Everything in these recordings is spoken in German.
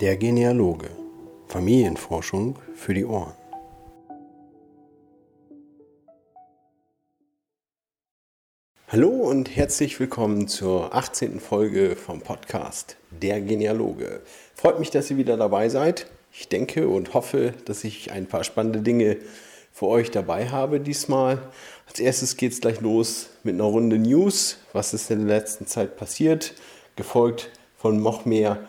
Der Genealoge. Familienforschung für die Ohren. Hallo und herzlich willkommen zur 18. Folge vom Podcast Der Genealoge. Freut mich, dass ihr wieder dabei seid. Ich denke und hoffe, dass ich ein paar spannende Dinge für euch dabei habe diesmal. Als erstes geht es gleich los mit einer Runde News. Was ist in der letzten Zeit passiert? Gefolgt von noch mehr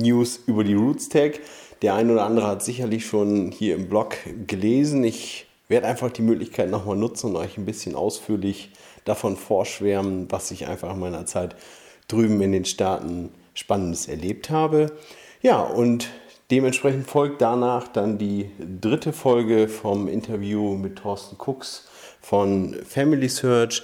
News über die Roots Tag. Der ein oder andere hat sicherlich schon hier im Blog gelesen. Ich werde einfach die Möglichkeit nochmal nutzen und euch ein bisschen ausführlich davon vorschwärmen, was ich einfach in meiner Zeit drüben in den Staaten Spannendes erlebt habe. Ja, und dementsprechend folgt danach dann die dritte Folge vom Interview mit Thorsten Cooks von Family Search.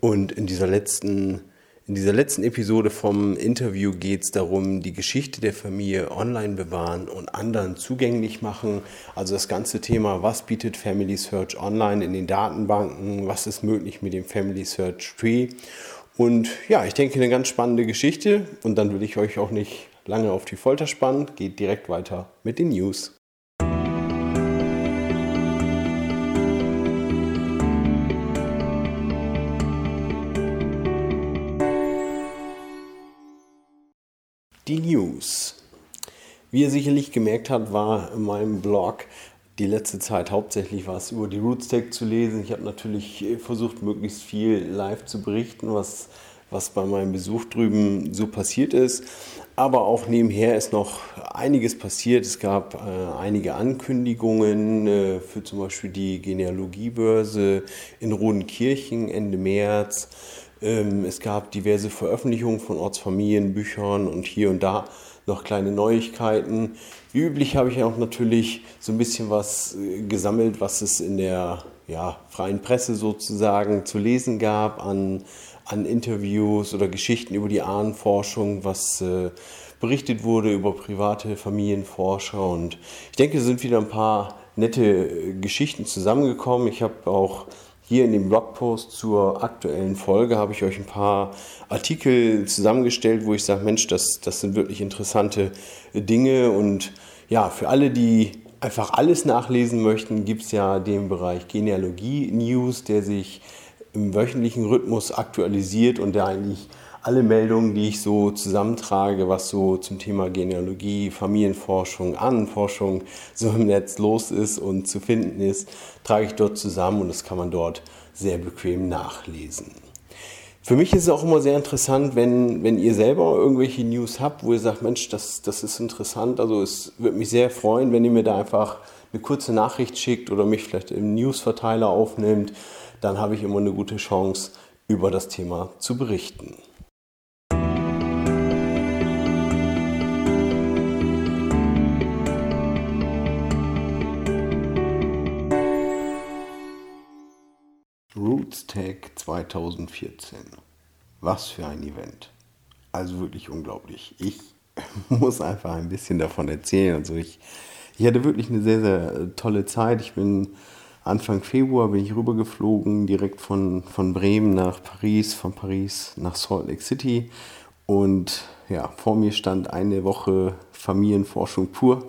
Und in dieser letzten in dieser letzten Episode vom Interview geht es darum, die Geschichte der Familie online bewahren und anderen zugänglich machen. Also das ganze Thema, was bietet Family Search online in den Datenbanken, was ist möglich mit dem Family Search Tree. Und ja, ich denke, eine ganz spannende Geschichte. Und dann will ich euch auch nicht lange auf die Folter spannen. Geht direkt weiter mit den News. Die News. Wie ihr sicherlich gemerkt habt, war in meinem Blog die letzte Zeit hauptsächlich was über die Rootstack zu lesen. Ich habe natürlich versucht, möglichst viel live zu berichten, was, was bei meinem Besuch drüben so passiert ist. Aber auch nebenher ist noch einiges passiert. Es gab äh, einige Ankündigungen äh, für zum Beispiel die Genealogiebörse in Rodenkirchen Ende März. Ähm, es gab diverse Veröffentlichungen von Ortsfamilienbüchern und hier und da noch kleine Neuigkeiten. Wie üblich habe ich auch natürlich so ein bisschen was äh, gesammelt, was es in der ja, freien Presse sozusagen zu lesen gab an, an Interviews oder Geschichten über die Ahnenforschung, was äh, berichtet wurde über private Familienforscher. Und ich denke, es sind wieder ein paar nette äh, Geschichten zusammengekommen. Ich habe auch hier in dem Blogpost zur aktuellen Folge habe ich euch ein paar Artikel zusammengestellt, wo ich sage, Mensch, das, das sind wirklich interessante Dinge. Und ja, für alle, die einfach alles nachlesen möchten, gibt es ja den Bereich Genealogie News, der sich im wöchentlichen Rhythmus aktualisiert und der eigentlich alle Meldungen, die ich so zusammentrage, was so zum Thema Genealogie, Familienforschung, Ahnenforschung so im Netz los ist und zu finden ist, trage ich dort zusammen und das kann man dort sehr bequem nachlesen. Für mich ist es auch immer sehr interessant, wenn, wenn ihr selber irgendwelche News habt, wo ihr sagt, Mensch, das, das ist interessant. Also es würde mich sehr freuen, wenn ihr mir da einfach eine kurze Nachricht schickt oder mich vielleicht im Newsverteiler aufnimmt. Dann habe ich immer eine gute Chance, über das Thema zu berichten. Rootstag 2014. Was für ein Event. Also wirklich unglaublich. Ich muss einfach ein bisschen davon erzählen. Also ich, ich hatte wirklich eine sehr, sehr tolle Zeit. Ich bin Anfang Februar bin ich rübergeflogen, direkt von, von Bremen nach Paris, von Paris nach Salt Lake City. Und ja, vor mir stand eine Woche Familienforschung pur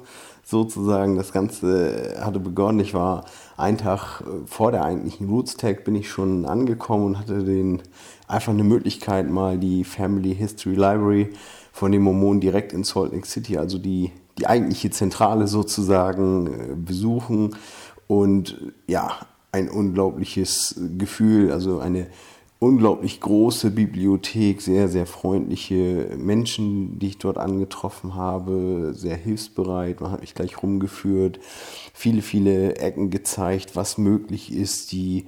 sozusagen. Das Ganze hatte begonnen. Ich war einen Tag äh, vor der eigentlichen Roots Tag bin ich schon angekommen und hatte den einfach eine Möglichkeit, mal die Family History Library von den Mormonen direkt in Salt Lake City, also die, die eigentliche Zentrale sozusagen, äh, besuchen. Und ja, ein unglaubliches Gefühl, also eine unglaublich große Bibliothek, sehr, sehr freundliche Menschen, die ich dort angetroffen habe, sehr hilfsbereit. Man hat mich gleich rumgeführt, viele, viele Ecken gezeigt, was möglich ist, die,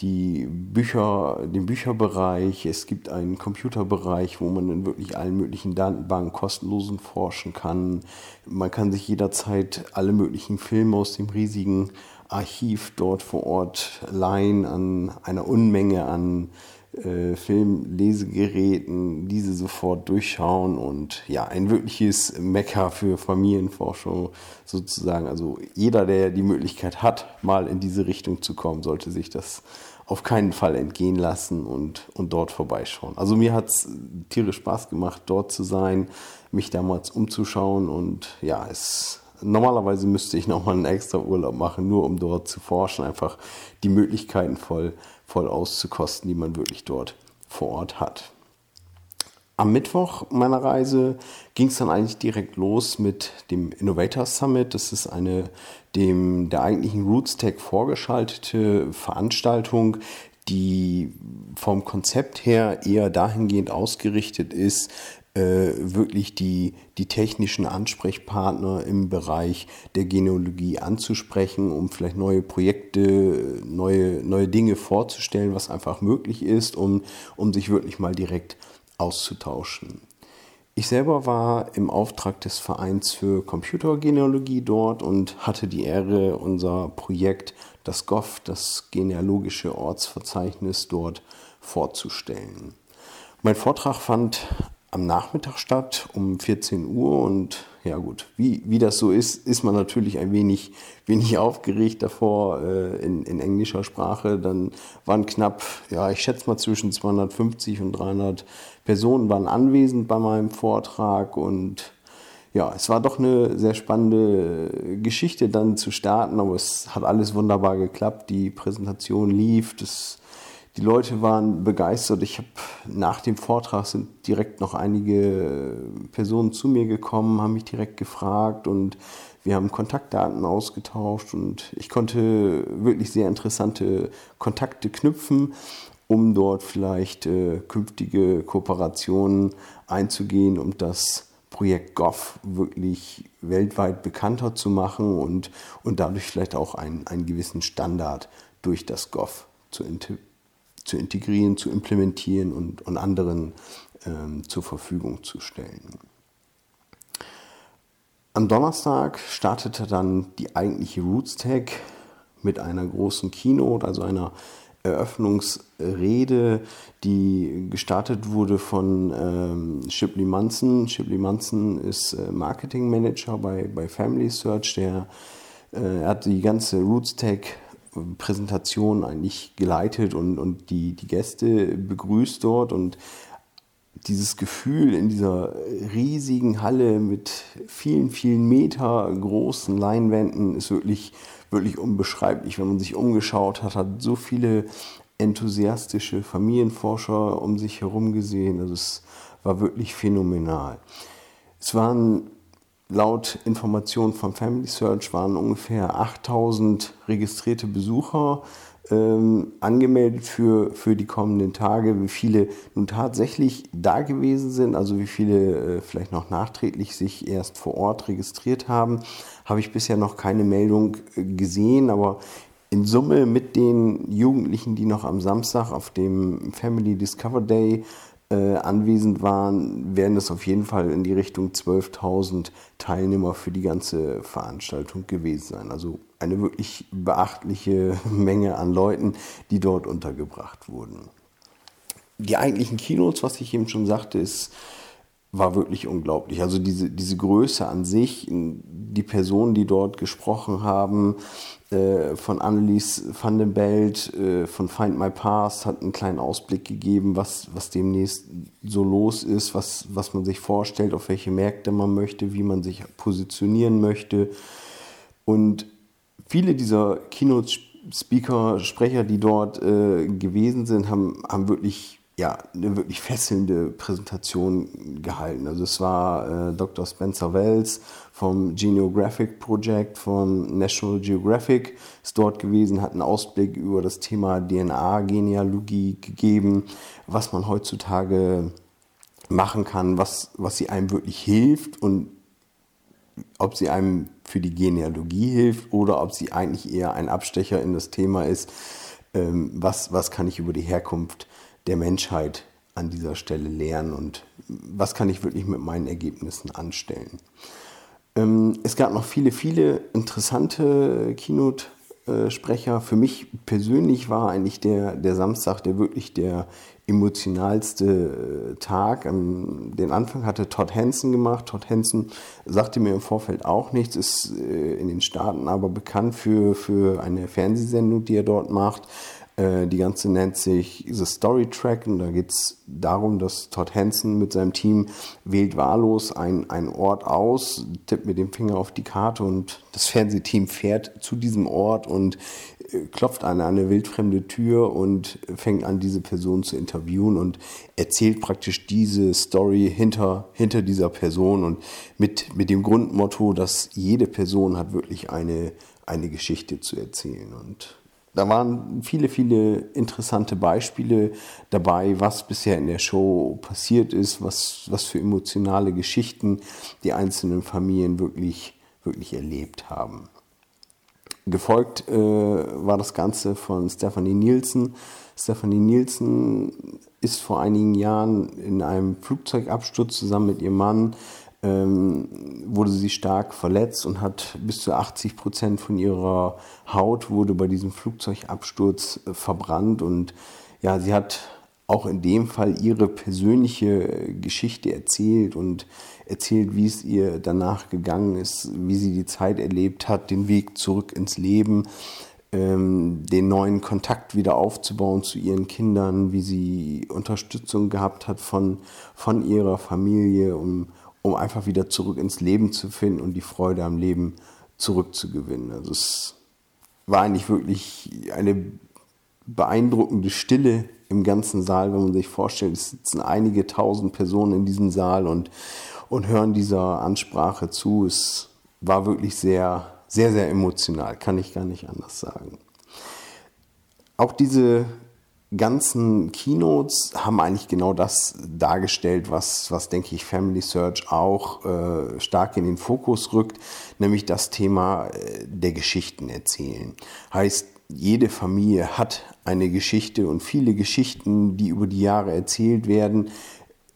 die Bücher, den Bücherbereich. Es gibt einen Computerbereich, wo man in wirklich allen möglichen Datenbanken kostenlosen forschen kann. Man kann sich jederzeit alle möglichen Filme aus dem riesigen Archiv dort vor Ort leihen an einer Unmenge an äh, Filmlesegeräten, diese sofort durchschauen und ja, ein wirkliches Mecker für Familienforschung sozusagen. Also jeder, der die Möglichkeit hat, mal in diese Richtung zu kommen, sollte sich das auf keinen Fall entgehen lassen und, und dort vorbeischauen. Also mir hat es tierisch Spaß gemacht, dort zu sein. mich damals umzuschauen. Und ja, es normalerweise müsste ich nochmal einen extra Urlaub machen, nur um dort zu forschen, einfach die Möglichkeiten voll, voll auszukosten, die man wirklich dort vor Ort hat. Am Mittwoch meiner Reise ging es dann eigentlich direkt los mit dem Innovator Summit. Das ist eine dem der eigentlichen RootsTech vorgeschaltete Veranstaltung, die vom Konzept her eher dahingehend ausgerichtet ist, wirklich die, die technischen Ansprechpartner im Bereich der Genealogie anzusprechen, um vielleicht neue Projekte, neue, neue Dinge vorzustellen, was einfach möglich ist, um, um sich wirklich mal direkt auszutauschen. Ich selber war im Auftrag des Vereins für Computergenealogie dort und hatte die Ehre, unser Projekt, das GOF, das genealogische Ortsverzeichnis, dort vorzustellen. Mein Vortrag fand am Nachmittag statt um 14 Uhr und ja gut, wie, wie das so ist, ist man natürlich ein wenig, wenig aufgeregt davor äh, in, in englischer Sprache. Dann waren knapp, ja, ich schätze mal zwischen 250 und 300 Personen waren anwesend bei meinem Vortrag und ja, es war doch eine sehr spannende Geschichte dann zu starten, aber es hat alles wunderbar geklappt. Die Präsentation lief, das die Leute waren begeistert. Ich habe nach dem Vortrag sind direkt noch einige Personen zu mir gekommen, haben mich direkt gefragt und wir haben Kontaktdaten ausgetauscht und ich konnte wirklich sehr interessante Kontakte knüpfen, um dort vielleicht äh, künftige Kooperationen einzugehen, um das Projekt GOV wirklich weltweit bekannter zu machen und, und dadurch vielleicht auch einen, einen gewissen Standard durch das GOV zu integrieren zu integrieren, zu implementieren und, und anderen ähm, zur Verfügung zu stellen. Am Donnerstag startete dann die eigentliche RootsTech mit einer großen Keynote, also einer Eröffnungsrede, die gestartet wurde von ähm, Shipley Munson. Shipley Munson ist äh, Marketing Manager bei, bei Family Search. Der äh, hat die ganze RootsTech Präsentation eigentlich geleitet und, und die, die Gäste begrüßt dort und dieses Gefühl in dieser riesigen Halle mit vielen, vielen Meter großen Leinwänden ist wirklich, wirklich unbeschreiblich. Wenn man sich umgeschaut hat, hat so viele enthusiastische Familienforscher um sich herum gesehen. Also es war wirklich phänomenal. Es waren laut Informationen von Family Search waren ungefähr 8000 registrierte Besucher ähm, angemeldet für, für die kommenden Tage. Wie viele nun tatsächlich da gewesen sind, also wie viele äh, vielleicht noch nachträglich sich erst vor Ort registriert haben, habe ich bisher noch keine Meldung äh, gesehen, aber in Summe mit den Jugendlichen, die noch am Samstag auf dem Family Discover Day äh, anwesend waren, werden es auf jeden Fall in die Richtung 12.000 Teilnehmer für die ganze Veranstaltung gewesen sein. Also eine wirklich beachtliche Menge an Leuten, die dort untergebracht wurden. Die eigentlichen Keynotes, was ich eben schon sagte, ist war wirklich unglaublich. Also diese, diese Größe an sich, die Personen, die dort gesprochen haben, äh, von Annelies van den Belt, äh, von Find My Past, hat einen kleinen Ausblick gegeben, was, was demnächst so los ist, was, was man sich vorstellt, auf welche Märkte man möchte, wie man sich positionieren möchte. Und viele dieser Keynote-Speaker, Sprecher, die dort äh, gewesen sind, haben, haben wirklich ja, eine wirklich fesselnde Präsentation gehalten. Also es war äh, Dr. Spencer Wells vom Geneographic Project von National Geographic ist dort gewesen, hat einen Ausblick über das Thema DNA-Genealogie gegeben, was man heutzutage machen kann, was, was sie einem wirklich hilft und ob sie einem für die Genealogie hilft oder ob sie eigentlich eher ein Abstecher in das Thema ist, ähm, was, was kann ich über die Herkunft der Menschheit an dieser Stelle lernen und was kann ich wirklich mit meinen Ergebnissen anstellen. Ähm, es gab noch viele, viele interessante Keynote-Sprecher. Für mich persönlich war eigentlich der, der Samstag der wirklich der emotionalste äh, Tag. Den Anfang hatte Todd Hansen gemacht. Todd Hansen sagte mir im Vorfeld auch nichts, ist äh, in den Staaten aber bekannt für, für eine Fernsehsendung, die er dort macht die ganze nennt sich The Story Track. Und da geht es darum, dass Todd Hansen mit seinem Team wählt wahllos einen Ort aus, tippt mit dem Finger auf die Karte und das Fernsehteam fährt zu diesem Ort und äh, klopft an eine wildfremde Tür und fängt an, diese Person zu interviewen und erzählt praktisch diese Story hinter, hinter dieser Person und mit, mit dem Grundmotto, dass jede Person hat wirklich eine, eine Geschichte zu erzählen und da waren viele, viele interessante Beispiele dabei, was bisher in der Show passiert ist, was, was für emotionale Geschichten die einzelnen Familien wirklich, wirklich erlebt haben. Gefolgt äh, war das Ganze von Stephanie Nielsen. Stephanie Nielsen ist vor einigen Jahren in einem Flugzeugabsturz zusammen mit ihrem Mann ähm, wurde sie stark verletzt und hat bis zu 80 Prozent von ihrer Haut wurde bei diesem Flugzeugabsturz äh, verbrannt. Und ja, sie hat auch in dem Fall ihre persönliche Geschichte erzählt und erzählt, wie es ihr danach gegangen ist, wie sie die Zeit erlebt hat, den Weg zurück ins Leben, ähm, den neuen Kontakt wieder aufzubauen zu ihren Kindern, wie sie Unterstützung gehabt hat von, von ihrer Familie, um um einfach wieder zurück ins Leben zu finden und die Freude am Leben zurückzugewinnen. Also es war eigentlich wirklich eine beeindruckende Stille im ganzen Saal, wenn man sich vorstellt, es sitzen einige tausend Personen in diesem Saal und, und hören dieser Ansprache zu. Es war wirklich sehr, sehr, sehr emotional, kann ich gar nicht anders sagen. Auch diese ganzen Keynotes haben eigentlich genau das dargestellt, was, was denke ich, Family Search auch äh, stark in den Fokus rückt, nämlich das Thema äh, der Geschichten erzählen. Heißt, jede Familie hat eine Geschichte und viele Geschichten, die über die Jahre erzählt werden,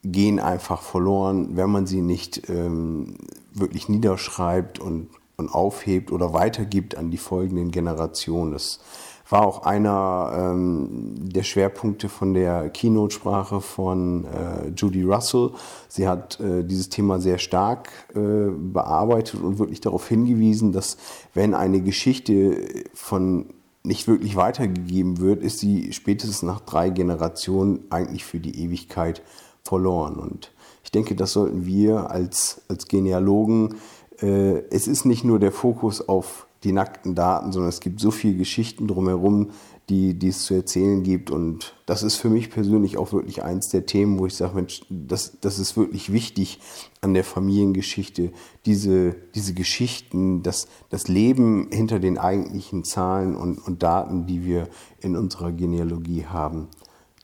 gehen einfach verloren, wenn man sie nicht ähm, wirklich niederschreibt und, und aufhebt oder weitergibt an die folgenden Generationen. Das war auch einer ähm, der Schwerpunkte von der Keynote-Sprache von äh, Judy Russell. Sie hat äh, dieses Thema sehr stark äh, bearbeitet und wirklich darauf hingewiesen, dass wenn eine Geschichte von nicht wirklich weitergegeben wird, ist sie spätestens nach drei Generationen eigentlich für die Ewigkeit verloren. Und ich denke, das sollten wir als, als Genealogen, äh, es ist nicht nur der Fokus auf die nackten Daten, sondern es gibt so viele Geschichten drumherum, die, die es zu erzählen gibt. Und das ist für mich persönlich auch wirklich eins der Themen, wo ich sage, Mensch, das, das ist wirklich wichtig an der Familiengeschichte, diese, diese Geschichten, das, das Leben hinter den eigentlichen Zahlen und, und Daten, die wir in unserer Genealogie haben,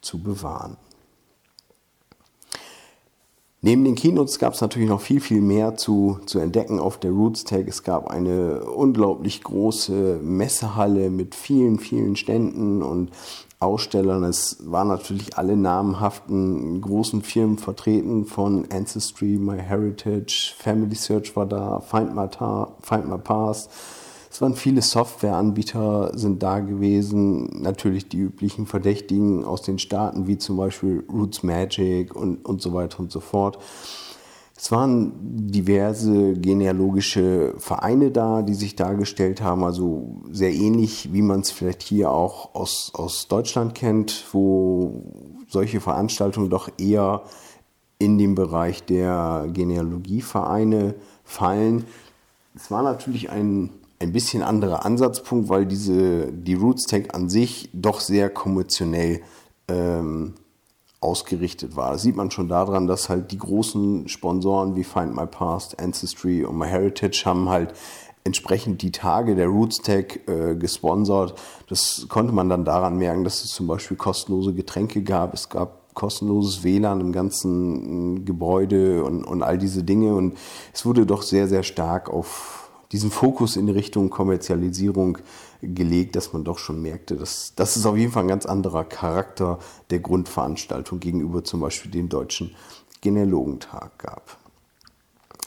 zu bewahren. Neben den Keynotes gab es natürlich noch viel, viel mehr zu, zu entdecken auf der Roots Tag. Es gab eine unglaublich große Messehalle mit vielen, vielen Ständen und Ausstellern. Es waren natürlich alle namhaften großen Firmen vertreten, von Ancestry, MyHeritage, Family Search war da, Find My, Find My Past, es waren viele Softwareanbieter sind da gewesen, natürlich die üblichen Verdächtigen aus den Staaten wie zum Beispiel Roots Magic und, und so weiter und so fort. Es waren diverse genealogische Vereine da, die sich dargestellt haben, also sehr ähnlich, wie man es vielleicht hier auch aus, aus Deutschland kennt, wo solche Veranstaltungen doch eher in den Bereich der Genealogievereine fallen. Es war natürlich ein ein bisschen anderer Ansatzpunkt, weil diese, die Roots Tech an sich doch sehr kommerziell ähm, ausgerichtet war. Das sieht man schon daran, dass halt die großen Sponsoren wie Find My Past, Ancestry und MyHeritage haben halt entsprechend die Tage der Roots Tech äh, gesponsert. Das konnte man dann daran merken, dass es zum Beispiel kostenlose Getränke gab. Es gab kostenloses WLAN im ganzen Gebäude und, und all diese Dinge. Und es wurde doch sehr, sehr stark auf diesen Fokus in Richtung Kommerzialisierung gelegt, dass man doch schon merkte, dass das ist auf jeden Fall ein ganz anderer Charakter der Grundveranstaltung gegenüber zum Beispiel dem deutschen Genealogentag gab.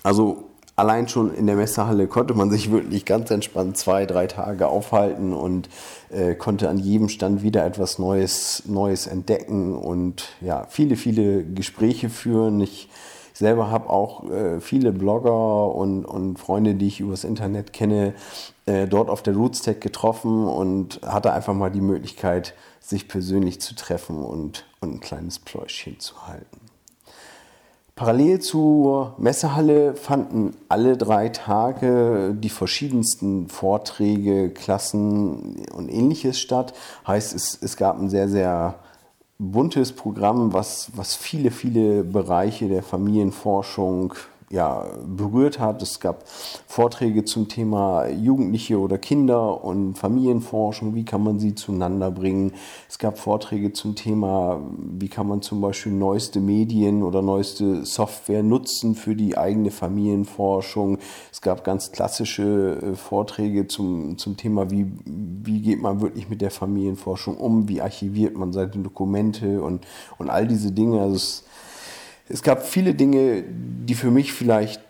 Also allein schon in der Messehalle konnte man sich wirklich ganz entspannt zwei, drei Tage aufhalten und äh, konnte an jedem Stand wieder etwas Neues, Neues entdecken und ja, viele, viele Gespräche führen. Ich selber habe auch äh, viele Blogger und, und Freunde, die ich übers Internet kenne, äh, dort auf der Rootstack getroffen und hatte einfach mal die Möglichkeit, sich persönlich zu treffen und, und ein kleines Pläuschchen zu halten. Parallel zur Messehalle fanden alle drei Tage die verschiedensten Vorträge, Klassen und ähnliches statt. Heißt, es, es gab ein sehr, sehr buntes Programm, was, was viele, viele Bereiche der Familienforschung ja, berührt hat. Es gab Vorträge zum Thema Jugendliche oder Kinder und Familienforschung, wie kann man sie zueinander bringen. Es gab Vorträge zum Thema, wie kann man zum Beispiel neueste Medien oder neueste Software nutzen für die eigene Familienforschung. Es gab ganz klassische äh, Vorträge zum, zum Thema, wie, wie geht man wirklich mit der Familienforschung um, wie archiviert man seine Dokumente und, und all diese Dinge. Also es, es gab viele Dinge, die für mich vielleicht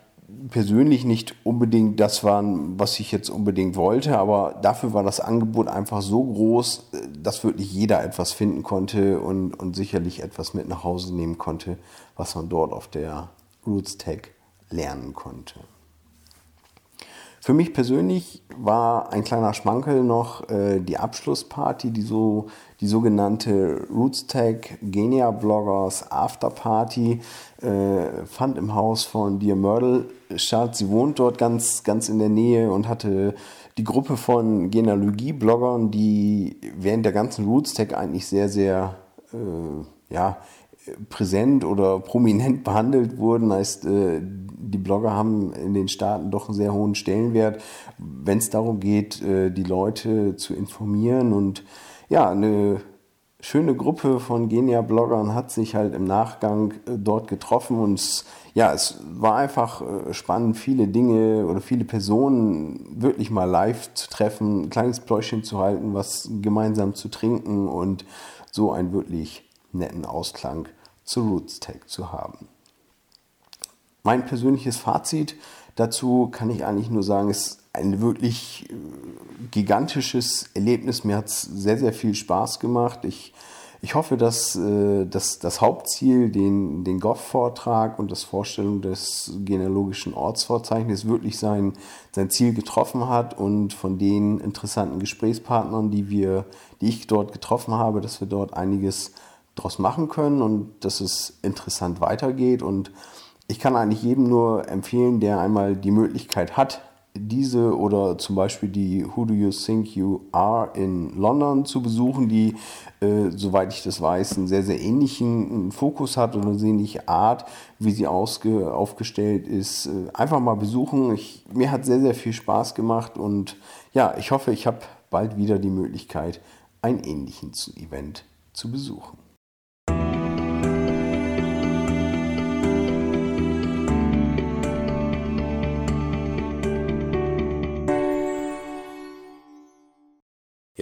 persönlich nicht unbedingt das waren, was ich jetzt unbedingt wollte, aber dafür war das Angebot einfach so groß, dass wirklich jeder etwas finden konnte und, und sicherlich etwas mit nach Hause nehmen konnte, was man dort auf der Roots Tech lernen konnte. Für mich persönlich war ein kleiner Schmankel noch äh, die Abschlussparty, die, so, die sogenannte Rootstech Genia Bloggers Afterparty, äh, fand im Haus von Dear Myrtle statt. Sie wohnt dort ganz, ganz in der Nähe und hatte die Gruppe von Genealogie-Bloggern, die während der ganzen Rootstech eigentlich sehr, sehr äh, ja, präsent oder prominent behandelt wurden. Heißt, äh, die Blogger haben in den Staaten doch einen sehr hohen Stellenwert, wenn es darum geht, äh, die Leute zu informieren. Und ja, eine schöne Gruppe von Genia-Bloggern hat sich halt im Nachgang äh, dort getroffen und ja, es war einfach spannend, viele Dinge oder viele Personen wirklich mal live zu treffen, ein kleines Pläuschen zu halten, was gemeinsam zu trinken und so ein wirklich netten Ausklang zu RootsTech zu haben. Mein persönliches Fazit dazu kann ich eigentlich nur sagen, es ist ein wirklich äh, gigantisches Erlebnis. Mir hat es sehr, sehr viel Spaß gemacht. Ich, ich hoffe, dass, äh, dass das Hauptziel, den, den GOV-Vortrag und das Vorstellung des genealogischen Ortsverzeichnisses wirklich sein, sein Ziel getroffen hat und von den interessanten Gesprächspartnern, die, wir, die ich dort getroffen habe, dass wir dort einiges daraus machen können und dass es interessant weitergeht. Und ich kann eigentlich jedem nur empfehlen, der einmal die Möglichkeit hat, diese oder zum Beispiel die Who Do You Think You Are in London zu besuchen, die, äh, soweit ich das weiß, einen sehr, sehr ähnlichen Fokus hat oder eine ähnliche Art, wie sie ausge aufgestellt ist. Äh, einfach mal besuchen. Ich, mir hat sehr, sehr viel Spaß gemacht und ja, ich hoffe, ich habe bald wieder die Möglichkeit, ein ähnliches Event zu besuchen.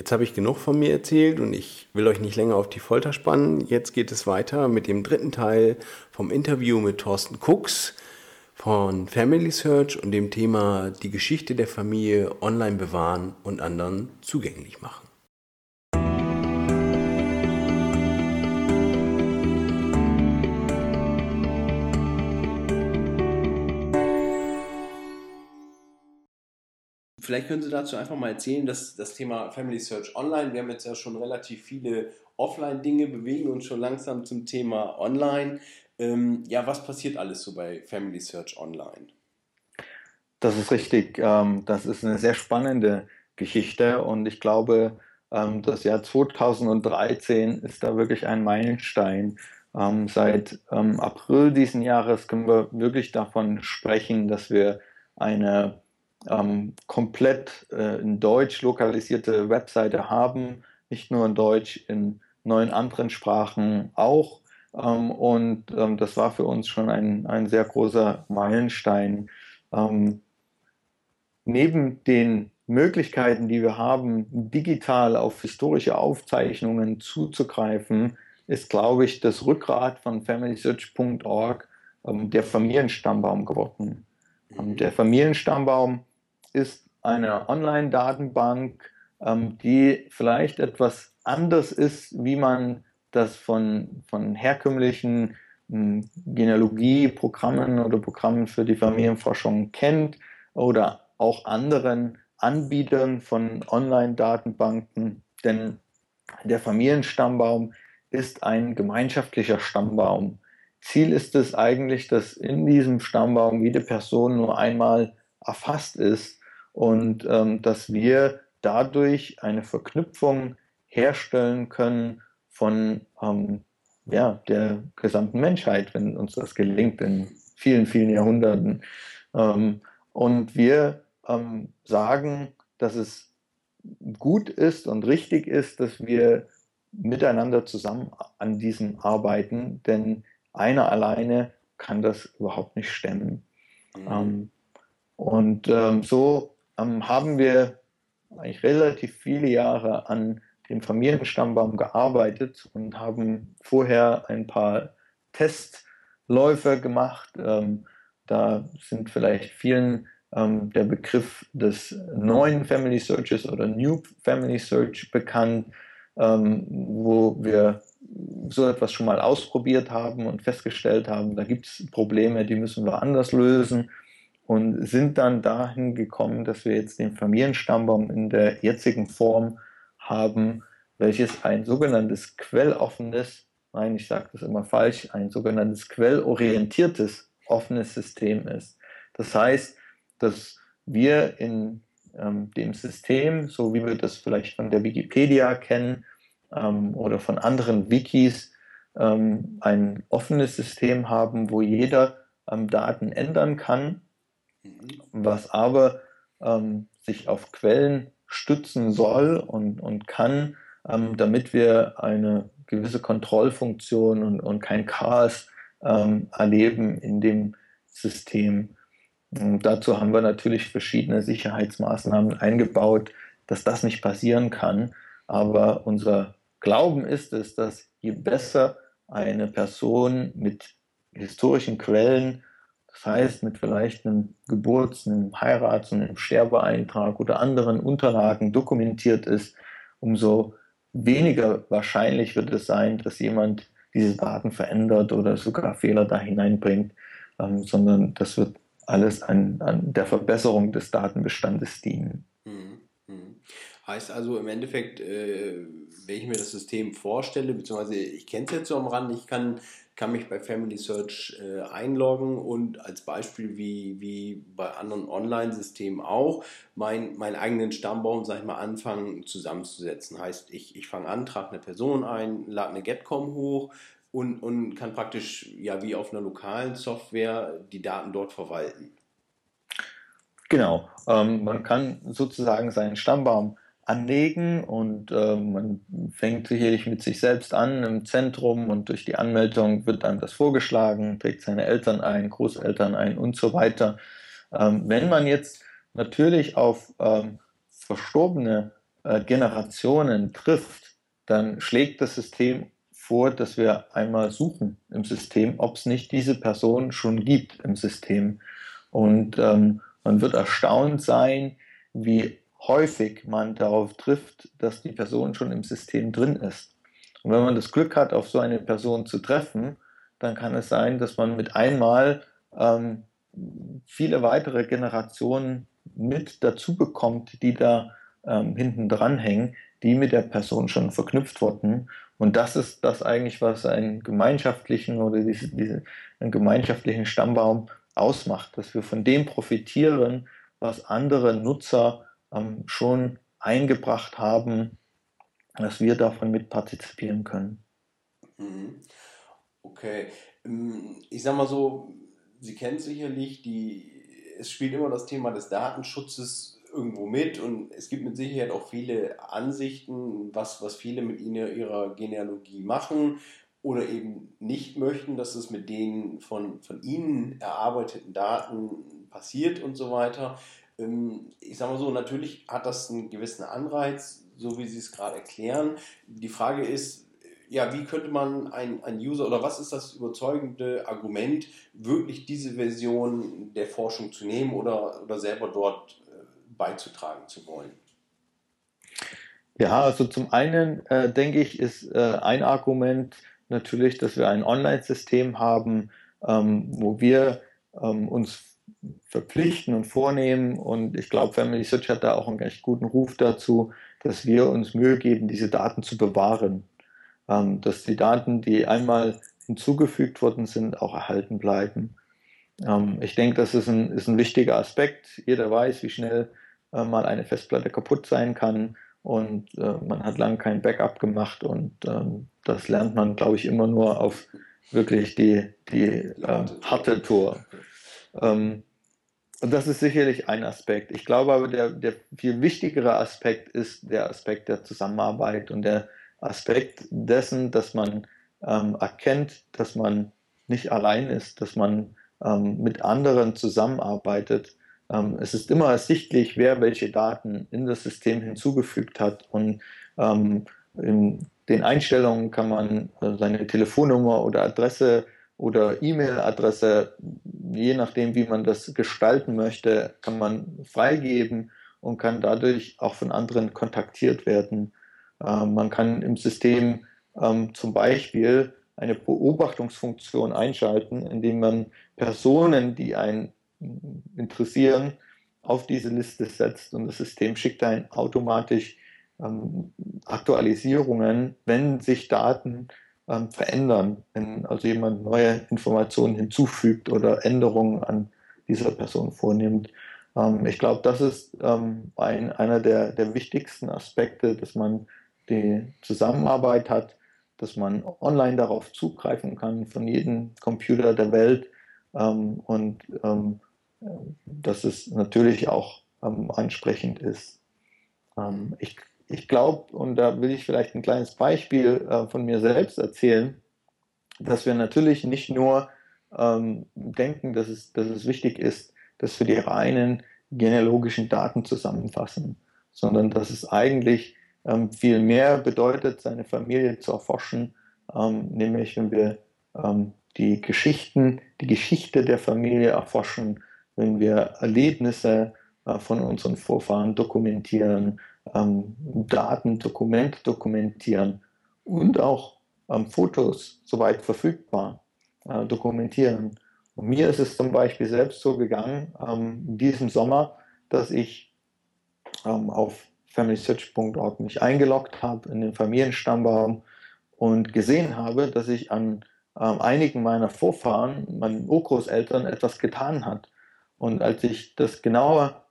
Jetzt habe ich genug von mir erzählt und ich will euch nicht länger auf die Folter spannen. Jetzt geht es weiter mit dem dritten Teil vom Interview mit Thorsten Cooks von Family Search und dem Thema die Geschichte der Familie online bewahren und anderen zugänglich machen. Vielleicht können Sie dazu einfach mal erzählen, dass das Thema Family Search Online, wir haben jetzt ja schon relativ viele Offline-Dinge, bewegen uns schon langsam zum Thema Online. Ähm, ja, was passiert alles so bei Family Search Online? Das ist richtig. Ähm, das ist eine sehr spannende Geschichte und ich glaube, ähm, das Jahr 2013 ist da wirklich ein Meilenstein. Ähm, seit April diesen Jahres können wir wirklich davon sprechen, dass wir eine ähm, komplett äh, in Deutsch lokalisierte Webseite haben, nicht nur in Deutsch, in neun anderen Sprachen auch. Ähm, und ähm, das war für uns schon ein, ein sehr großer Meilenstein. Ähm, neben den Möglichkeiten, die wir haben, digital auf historische Aufzeichnungen zuzugreifen, ist, glaube ich, das Rückgrat von familysearch.org ähm, der Familienstammbaum geworden. Ähm, der Familienstammbaum ist eine Online-Datenbank, ähm, die vielleicht etwas anders ist, wie man das von, von herkömmlichen Genealogieprogrammen oder Programmen für die Familienforschung kennt oder auch anderen Anbietern von Online-Datenbanken. Denn der Familienstammbaum ist ein gemeinschaftlicher Stammbaum. Ziel ist es eigentlich, dass in diesem Stammbaum jede Person nur einmal erfasst ist und ähm, dass wir dadurch eine Verknüpfung herstellen können von ähm, ja, der gesamten Menschheit, wenn uns das gelingt in vielen, vielen Jahrhunderten. Ähm, und wir ähm, sagen, dass es gut ist und richtig ist, dass wir miteinander zusammen an diesem arbeiten, denn einer alleine kann das überhaupt nicht stemmen. Mhm. Ähm, und ähm, so ähm, haben wir eigentlich relativ viele Jahre an dem Familienstammbaum gearbeitet und haben vorher ein paar Testläufe gemacht. Ähm, da sind vielleicht vielen ähm, der Begriff des neuen Family Searches oder New Family Search bekannt, ähm, wo wir so etwas schon mal ausprobiert haben und festgestellt haben, da gibt es Probleme, die müssen wir anders lösen und sind dann dahin gekommen, dass wir jetzt den Familienstammbaum in der jetzigen Form haben, welches ein sogenanntes quelloffenes, nein, ich sage das immer falsch, ein sogenanntes quellorientiertes offenes System ist. Das heißt, dass wir in ähm, dem System, so wie wir das vielleicht von der Wikipedia kennen ähm, oder von anderen Wikis, ähm, ein offenes System haben, wo jeder ähm, Daten ändern kann. Was aber ähm, sich auf Quellen stützen soll und, und kann, ähm, damit wir eine gewisse Kontrollfunktion und, und kein Chaos erleben in dem System. Und dazu haben wir natürlich verschiedene Sicherheitsmaßnahmen eingebaut, dass das nicht passieren kann. Aber unser Glauben ist es, dass je besser eine Person mit historischen Quellen, das heißt mit vielleicht einem Geburts-, einem Heirats- und einem Sterbeeintrag oder anderen Unterlagen dokumentiert ist, umso weniger wahrscheinlich wird es sein, dass jemand diese Daten verändert oder sogar Fehler da hineinbringt, ähm, sondern das wird alles an, an der Verbesserung des Datenbestandes dienen. Mhm. Mhm. Heißt also im Endeffekt, äh, wenn ich mir das System vorstelle, beziehungsweise ich kenne es jetzt so am Rand, ich kann, kann mich bei Family Search äh, einloggen und als Beispiel wie, wie bei anderen Online-Systemen auch mein, meinen eigenen Stammbaum, sag ich mal, anfangen zusammenzusetzen. Heißt, ich, ich fange an, trage eine Person ein, lade eine Getcom hoch, und, und kann praktisch ja wie auf einer lokalen Software die Daten dort verwalten. Genau, ähm, man kann sozusagen seinen Stammbaum anlegen und äh, man fängt sicherlich mit sich selbst an im Zentrum und durch die Anmeldung wird dann das vorgeschlagen, trägt seine Eltern ein, Großeltern ein und so weiter. Ähm, wenn man jetzt natürlich auf ähm, verstorbene äh, Generationen trifft, dann schlägt das System vor, dass wir einmal suchen im System, ob es nicht diese Person schon gibt im System. Und ähm, man wird erstaunt sein, wie häufig man darauf trifft, dass die Person schon im System drin ist. Und wenn man das Glück hat, auf so eine Person zu treffen, dann kann es sein, dass man mit einmal ähm, viele weitere Generationen mit dazu bekommt, die da ähm, hinten dran hängen, die mit der Person schon verknüpft wurden und das ist das eigentlich, was einen gemeinschaftlichen oder diese, diese, einen gemeinschaftlichen Stammbaum ausmacht, dass wir von dem profitieren, was andere Nutzer ähm, schon eingebracht haben, dass wir davon mit partizipieren können. Mhm. Okay, ähm, ich sag mal so, Sie kennen sicherlich die, es spielt immer das Thema des Datenschutzes irgendwo mit und es gibt mit Sicherheit auch viele Ansichten, was, was viele mit ihnen, ihrer Genealogie machen oder eben nicht möchten, dass es mit den von, von ihnen erarbeiteten Daten passiert und so weiter. Ähm, ich sage mal so, natürlich hat das einen gewissen Anreiz, so wie Sie es gerade erklären. Die Frage ist, ja, wie könnte man ein, ein User oder was ist das überzeugende Argument, wirklich diese Version der Forschung zu nehmen oder, oder selber dort beizutragen zu wollen? Ja, also zum einen äh, denke ich, ist äh, ein Argument natürlich, dass wir ein Online-System haben, ähm, wo wir ähm, uns verpflichten und vornehmen. Und ich glaube, Family Search hat da auch einen recht guten Ruf dazu, dass wir uns Mühe geben, diese Daten zu bewahren. Ähm, dass die Daten, die einmal hinzugefügt worden sind, auch erhalten bleiben. Ähm, ich denke, das ist ein, ist ein wichtiger Aspekt. Jeder weiß, wie schnell äh, mal eine Festplatte kaputt sein kann und äh, man hat lange kein Backup gemacht und ähm, das lernt man, glaube ich, immer nur auf wirklich die, die äh, harte Tour. Ähm, und das ist sicherlich ein Aspekt. Ich glaube aber, der, der viel wichtigere Aspekt ist der Aspekt der Zusammenarbeit und der Aspekt dessen, dass man ähm, erkennt, dass man nicht allein ist, dass man ähm, mit anderen zusammenarbeitet. Ähm, es ist immer ersichtlich, wer welche Daten in das System hinzugefügt hat und ähm, in den Einstellungen kann man äh, seine Telefonnummer oder Adresse oder E-Mail-Adresse, je nachdem, wie man das gestalten möchte, kann man freigeben und kann dadurch auch von anderen kontaktiert werden. Äh, man kann im System ähm, zum Beispiel eine Beobachtungsfunktion einschalten, indem man Personen, die einen interessieren, auf diese Liste setzt und das System schickt einen automatisch ähm, Aktualisierungen, wenn sich Daten ähm, verändern, wenn also jemand neue Informationen hinzufügt oder Änderungen an dieser Person vornimmt. Ähm, ich glaube, das ist ähm, ein, einer der, der wichtigsten Aspekte, dass man die Zusammenarbeit hat, dass man online darauf zugreifen kann von jedem Computer der Welt ähm, und ähm, dass es natürlich auch ähm, ansprechend ist. Ich ich glaube, und da will ich vielleicht ein kleines Beispiel äh, von mir selbst erzählen, dass wir natürlich nicht nur ähm, denken, dass es, dass es wichtig ist, dass wir die reinen genealogischen Daten zusammenfassen, sondern dass es eigentlich ähm, viel mehr bedeutet, seine Familie zu erforschen, ähm, nämlich wenn wir ähm, die Geschichten, die Geschichte der Familie erforschen, wenn wir Erlebnisse äh, von unseren Vorfahren dokumentieren, ähm, Daten, Dokumente dokumentieren und auch ähm, Fotos soweit verfügbar äh, dokumentieren. Und mir ist es zum Beispiel selbst so gegangen, ähm, in diesem Sommer, dass ich ähm, auf familysearch.org mich eingeloggt habe in den Familienstammbaum und gesehen habe, dass ich an ähm, einigen meiner Vorfahren, meinen Urgroßeltern, etwas getan hat. Und als ich das genauer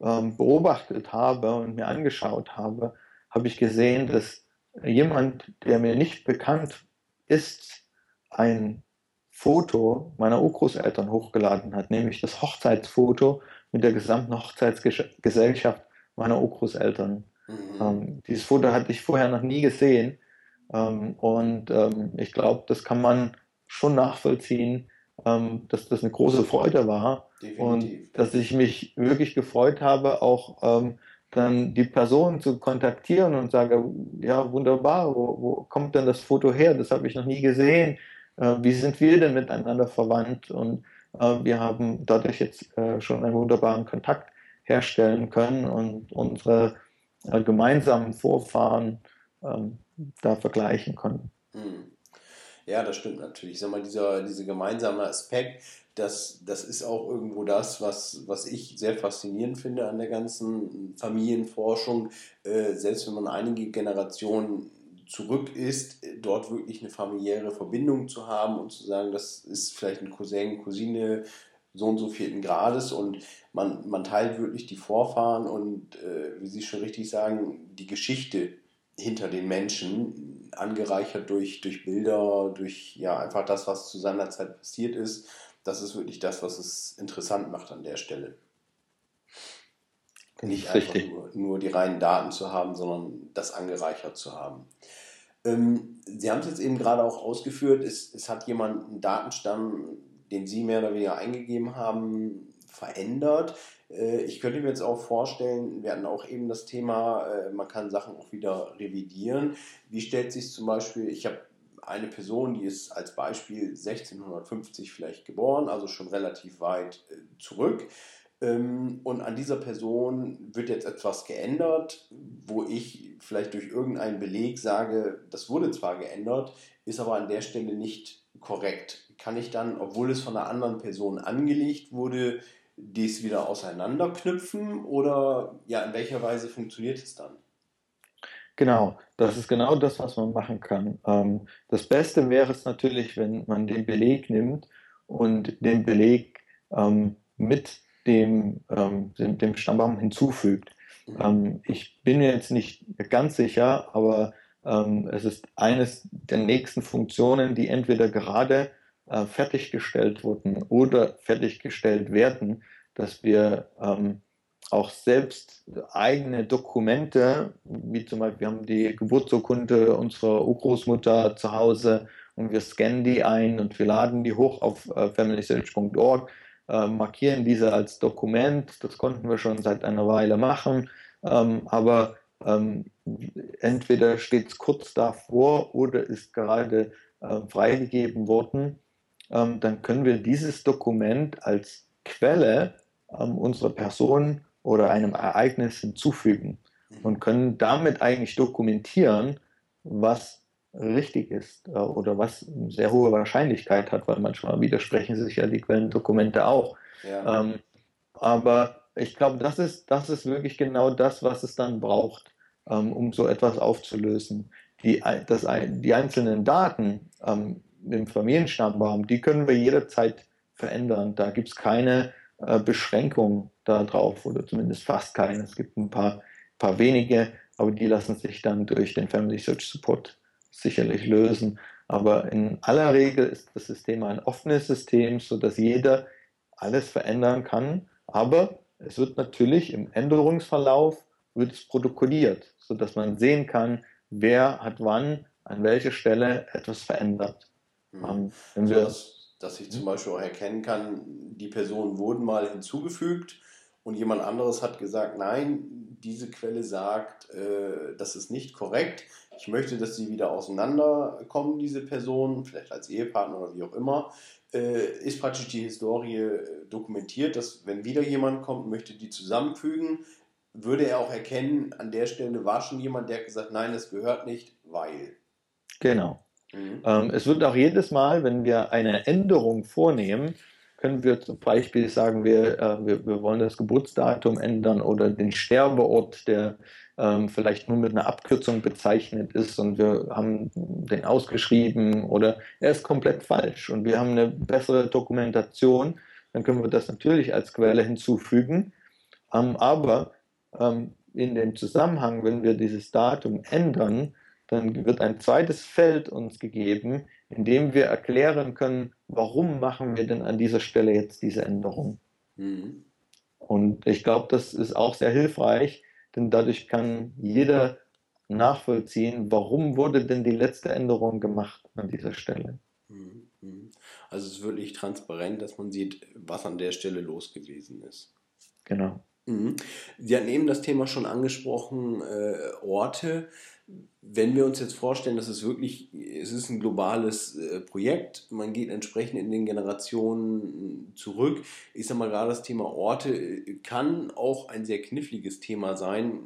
ähm, beobachtet habe und mir angeschaut habe, habe ich gesehen, dass jemand, der mir nicht bekannt ist, ein Foto meiner Urgroßeltern hochgeladen hat, nämlich das Hochzeitsfoto mit der gesamten Hochzeitsgesellschaft meiner Urgroßeltern. Mhm. Ähm, dieses Foto hatte ich vorher noch nie gesehen ähm, und ähm, ich glaube, das kann man schon nachvollziehen, ähm, dass das eine große Freude war Definitiv. und dass ich mich wirklich gefreut habe, auch ähm, dann die Person zu kontaktieren und sage, ja wunderbar, wo, wo kommt denn das Foto her? Das habe ich noch nie gesehen. Äh, wie sind wir denn miteinander verwandt? Und äh, wir haben dadurch jetzt äh, schon einen wunderbaren Kontakt herstellen können und unsere äh, gemeinsamen Vorfahren ähm, da vergleichen können. Mhm. Ja, das stimmt natürlich. Ich sag mal, dieser, dieser gemeinsame Aspekt, das, das ist auch irgendwo das, was, was ich sehr faszinierend finde an der ganzen Familienforschung. Äh, selbst wenn man einige Generationen zurück ist, dort wirklich eine familiäre Verbindung zu haben und zu sagen, das ist vielleicht ein Cousin, Cousine so und so vierten Grades und man, man teilt wirklich die Vorfahren und, äh, wie Sie schon richtig sagen, die Geschichte hinter den Menschen, angereichert durch, durch Bilder, durch ja einfach das, was zu seiner Zeit passiert ist. Das ist wirklich das, was es interessant macht an der Stelle. Nicht einfach nur, nur, die reinen Daten zu haben, sondern das angereichert zu haben. Ähm, Sie haben es jetzt eben gerade auch ausgeführt, es, es hat jemand einen Datenstamm, den Sie mehr oder weniger eingegeben haben, verändert. Äh, ich könnte mir jetzt auch vorstellen, wir hatten auch eben das Thema, äh, man kann Sachen auch wieder revidieren. Wie stellt sich zum Beispiel, ich habe eine Person, die ist als Beispiel 1650 vielleicht geboren, also schon relativ weit äh, zurück. ähm, und an dieser Person wird jetzt etwas geändert, wo ich vielleicht durch irgendeinen Beleg sage, das wurde zwar geändert, ist aber an der Stelle nicht korrekt. Kann ich dann, obwohl es von einer anderen Person angelegt wurde, dies wieder auseinanderknüpfen oder ja, in welcher Weise funktioniert es dann? Genau, das ist genau das, was man machen kann. Ähm, das Beste wäre es natürlich, wenn man den Beleg nimmt und den Beleg ähm, mit dem, ähm, dem, dem Stammbaum hinzufügt. Mhm. ich bin mir jetzt nicht ganz sicher, aber es ist eines der nächsten Funktionen, die entweder gerade äh, fertiggestellt wurden oder fertiggestellt werden, dass wir ähm, auch selbst eigene Dokumente, wie zum Beispiel, wir haben die Geburtsurkunde unserer Urgroßmutter zu Hause und wir scannen die ein und wir laden die hoch auf äh, familysearch.org, äh, markieren diese als Dokument. Das konnten wir schon seit einer Weile machen, ähm, aber ähm, entweder steht es kurz davor oder ist gerade äh, freigegeben worden ähm, dann können wir dieses Dokument als Quelle ähm, unserer Person oder einem Ereignis hinzufügen und können damit eigentlich dokumentieren, was richtig ist äh, oder was eine sehr hohe Wahrscheinlichkeit hat, weil manchmal widersprechen sich ja die Quellendokumente auch. Ja. Ähm, aber ich glaube, das ist, das ist wirklich genau das, was es dann braucht, ähm, um so etwas aufzulösen. Die, das, die einzelnen Daten, ähm, im Familienstammbaum, die können wir jederzeit verändern. Da gibt es keine äh, Beschränkung darauf oder zumindest fast keine. Es gibt ein paar, paar wenige, aber die lassen sich dann durch den Family Search Support sicherlich lösen. Aber in aller Regel ist das System ein offenes System, sodass jeder alles verändern kann. Aber es wird natürlich im Änderungsverlauf wird es protokolliert, sodass man sehen kann, wer hat wann an welcher Stelle etwas verändert. Mhm. wenn wir, dass, dass ich zum Beispiel auch erkennen kann, die Personen wurden mal hinzugefügt und jemand anderes hat gesagt, nein, diese Quelle sagt, äh, das ist nicht korrekt. Ich möchte, dass sie wieder auseinanderkommen, diese Personen, vielleicht als Ehepartner oder wie auch immer. Äh, ist praktisch die Historie äh, dokumentiert, dass wenn wieder jemand kommt, möchte die zusammenfügen, würde er auch erkennen, an der Stelle war schon jemand, der hat gesagt, nein, es gehört nicht, weil. Genau. Mhm. Ähm, es wird auch jedes Mal, wenn wir eine Änderung vornehmen, können wir zum Beispiel sagen, wir, äh, wir, wir, wollen das Geburtsdatum ändern oder den Sterbeort, der ähm, vielleicht nur mit einer Abkürzung bezeichnet ist und wir haben den ausgeschrieben oder er ist komplett falsch und wir haben eine bessere Dokumentation, dann können wir das natürlich als Quelle hinzufügen. Ähm, aber ähm, in dem Zusammenhang, wenn wir dieses Datum ändern, dann wird ein zweites Feld uns gegeben, in dem wir erklären können, warum machen wir denn an dieser Stelle jetzt diese Änderung. Mhm. Und ich glaube, das ist auch sehr hilfreich, denn dadurch kann jeder nachvollziehen, warum wurde denn die letzte Änderung gemacht an dieser Stelle. Mhm. Mhm. Also es ist wirklich transparent, dass man sieht, was an der Stelle los gewesen ist. Genau. Mhm. Sie hatten eben das Thema schon angesprochen, äh, Orte wenn wir uns jetzt vorstellen, dass es wirklich, es ist ein globales äh, Projekt, man geht entsprechend in den Generationen zurück. Ich sage mal gerade das Thema Orte äh, kann auch ein sehr kniffliges Thema sein.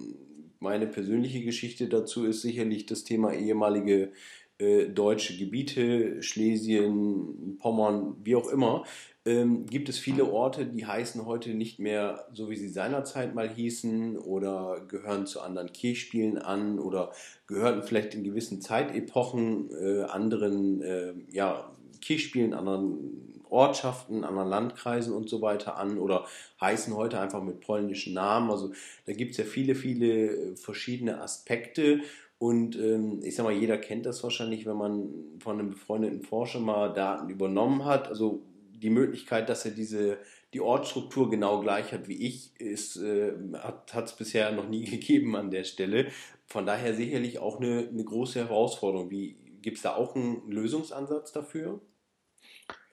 Meine persönliche Geschichte dazu ist sicherlich das Thema ehemalige äh, deutsche Gebiete, Schlesien, Pommern, wie auch immer ähm, gibt es viele Orte, die heißen heute nicht mehr so, wie sie seinerzeit mal hießen oder gehören zu anderen Kirchspielen an oder gehörten vielleicht in gewissen Zeitepochen äh, anderen äh, ja, Kirchspielen, anderen Ortschaften, anderen Landkreisen und so weiter an oder heißen heute einfach mit polnischen Namen. Also da gibt es ja viele, viele verschiedene Aspekte und ähm, ich sag mal, jeder kennt das wahrscheinlich, wenn man von einem befreundeten Forscher mal Daten übernommen hat. Also die Möglichkeit, dass er diese, die Ortsstruktur genau gleich hat wie ich, äh, hat es bisher noch nie gegeben an der Stelle. Von daher sicherlich auch eine, eine große Herausforderung. Gibt es da auch einen Lösungsansatz dafür?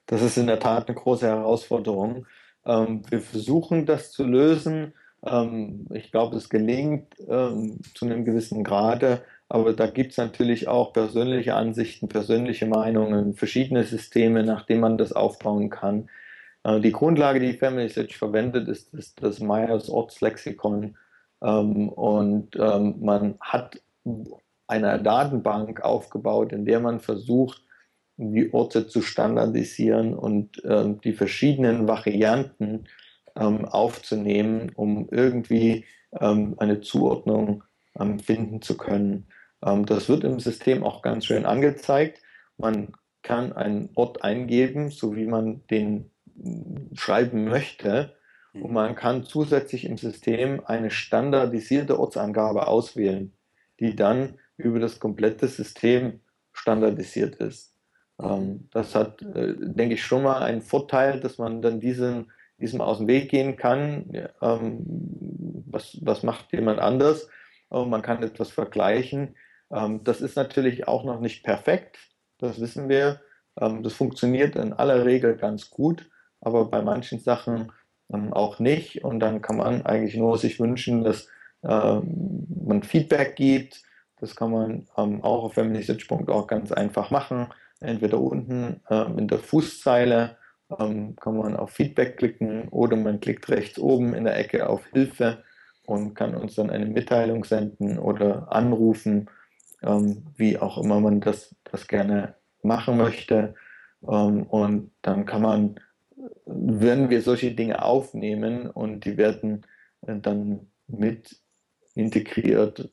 Das ist in der Tat eine große Herausforderung. Ähm, wir versuchen das zu lösen. Ähm, ich glaube, es gelingt ähm, zu einem gewissen Grade. Aber da gibt es natürlich auch persönliche Ansichten, persönliche Meinungen, verschiedene Systeme, nach denen man das aufbauen kann. Äh, die Grundlage, die Family Search verwendet, ist, das Myers Ortslexikon. Ähm, und ähm, man hat eine Datenbank aufgebaut, in der man versucht, die Orte zu standardisieren und äh, die verschiedenen Varianten ähm, aufzunehmen, um irgendwie ähm, eine Zuordnung ähm, finden zu können. Ähm, das wird im System auch ganz schön angezeigt. Man kann einen Ort eingeben, so wie man den schreiben möchte. Und man kann zusätzlich im System eine standardisierte Ortsangabe auswählen, die dann über das komplette System standardisiert ist. Ähm, das hat, äh, denke ich, schon mal einen Vorteil, dass man dann diesen, diesem aus dem Weg gehen kann. Ähm, was, was macht jemand anders? Man kann etwas vergleichen. Ähm, das ist natürlich auch noch nicht perfekt, das wissen wir. Ähm, das funktioniert in aller Regel ganz gut, aber bei manchen Sachen ähm, auch nicht. Und dann kann man eigentlich nur sich wünschen, dass äh, man Feedback gibt. Das kann man ähm, auch auf feministisch.org ganz einfach machen entweder unten in der Fußzeile ähm, kann man auf Feedback klicken oder man klickt rechts oben in der Ecke auf Hilfe und kann uns dann eine Mitteilung senden oder anrufen, ähm, wie auch immer man das, das gerne machen möchte. Ähm, und dann kann man, werden wir solche Dinge aufnehmen und die werden äh, dann mit integriert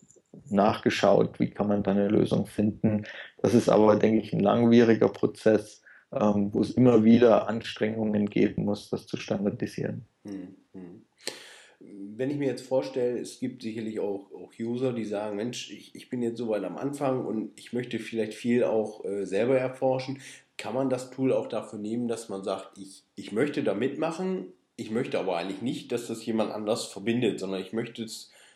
nachgeschaut, wie kann man da eine Lösung finden. Das ist aber, denke ich, ein langwieriger Prozess, ähm, wo es immer wieder Anstrengungen geben muss, das zu standardisieren. Hm, hm. Wenn ich mir jetzt vorstelle, es gibt sicherlich auch, auch User, die sagen, Mensch, ich, ich bin jetzt so weit am Anfang und ich möchte vielleicht viel auch äh, selber erforschen. Kann man das Tool auch dafür nehmen, dass man sagt, ich, ich möchte da mitmachen, ich möchte aber eigentlich nicht, dass das jemand anders verbindet, sondern ich möchte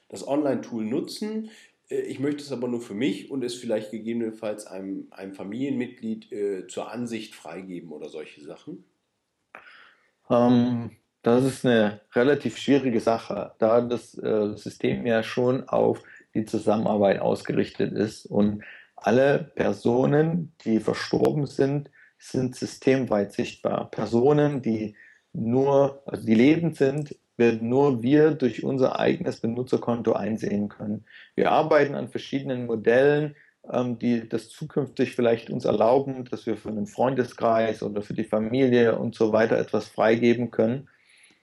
das Online-Tool nutzen, äh, ich möchte es aber nur für mich und es vielleicht gegebenenfalls einem, einem Familienmitglied äh, zur Ansicht freigeben oder solche Sachen? Ähm, das ist eine relativ schwierige Sache, da das äh, System ja schon auf die Zusammenarbeit ausgerichtet ist und alle Personen, die verstorben sind, sind systemweit sichtbar. Personen, die nur, also die lebend sind, werden nur wir durch unser eigenes Benutzerkonto einsehen können. Wir arbeiten an verschiedenen Modellen, ähm, die das zukünftig vielleicht uns erlauben, dass wir für einen Freundeskreis oder für die Familie und so weiter etwas freigeben können.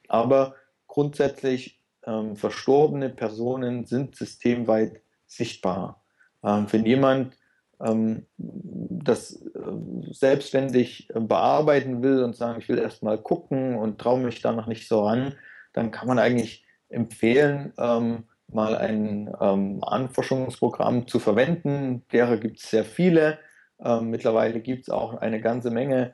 Aber grundsätzlich ähm, verstorbene Personen sind systemweit sichtbar. Ähm, wenn jemand ähm, das äh, selbstständig bearbeiten will und sagen, ich will erst mal gucken und traue mich da noch nicht so ran, dann kann man eigentlich empfehlen, ähm, mal ein ähm, Anforschungsprogramm zu verwenden. Derer gibt es sehr viele. Ähm, mittlerweile gibt es auch eine ganze Menge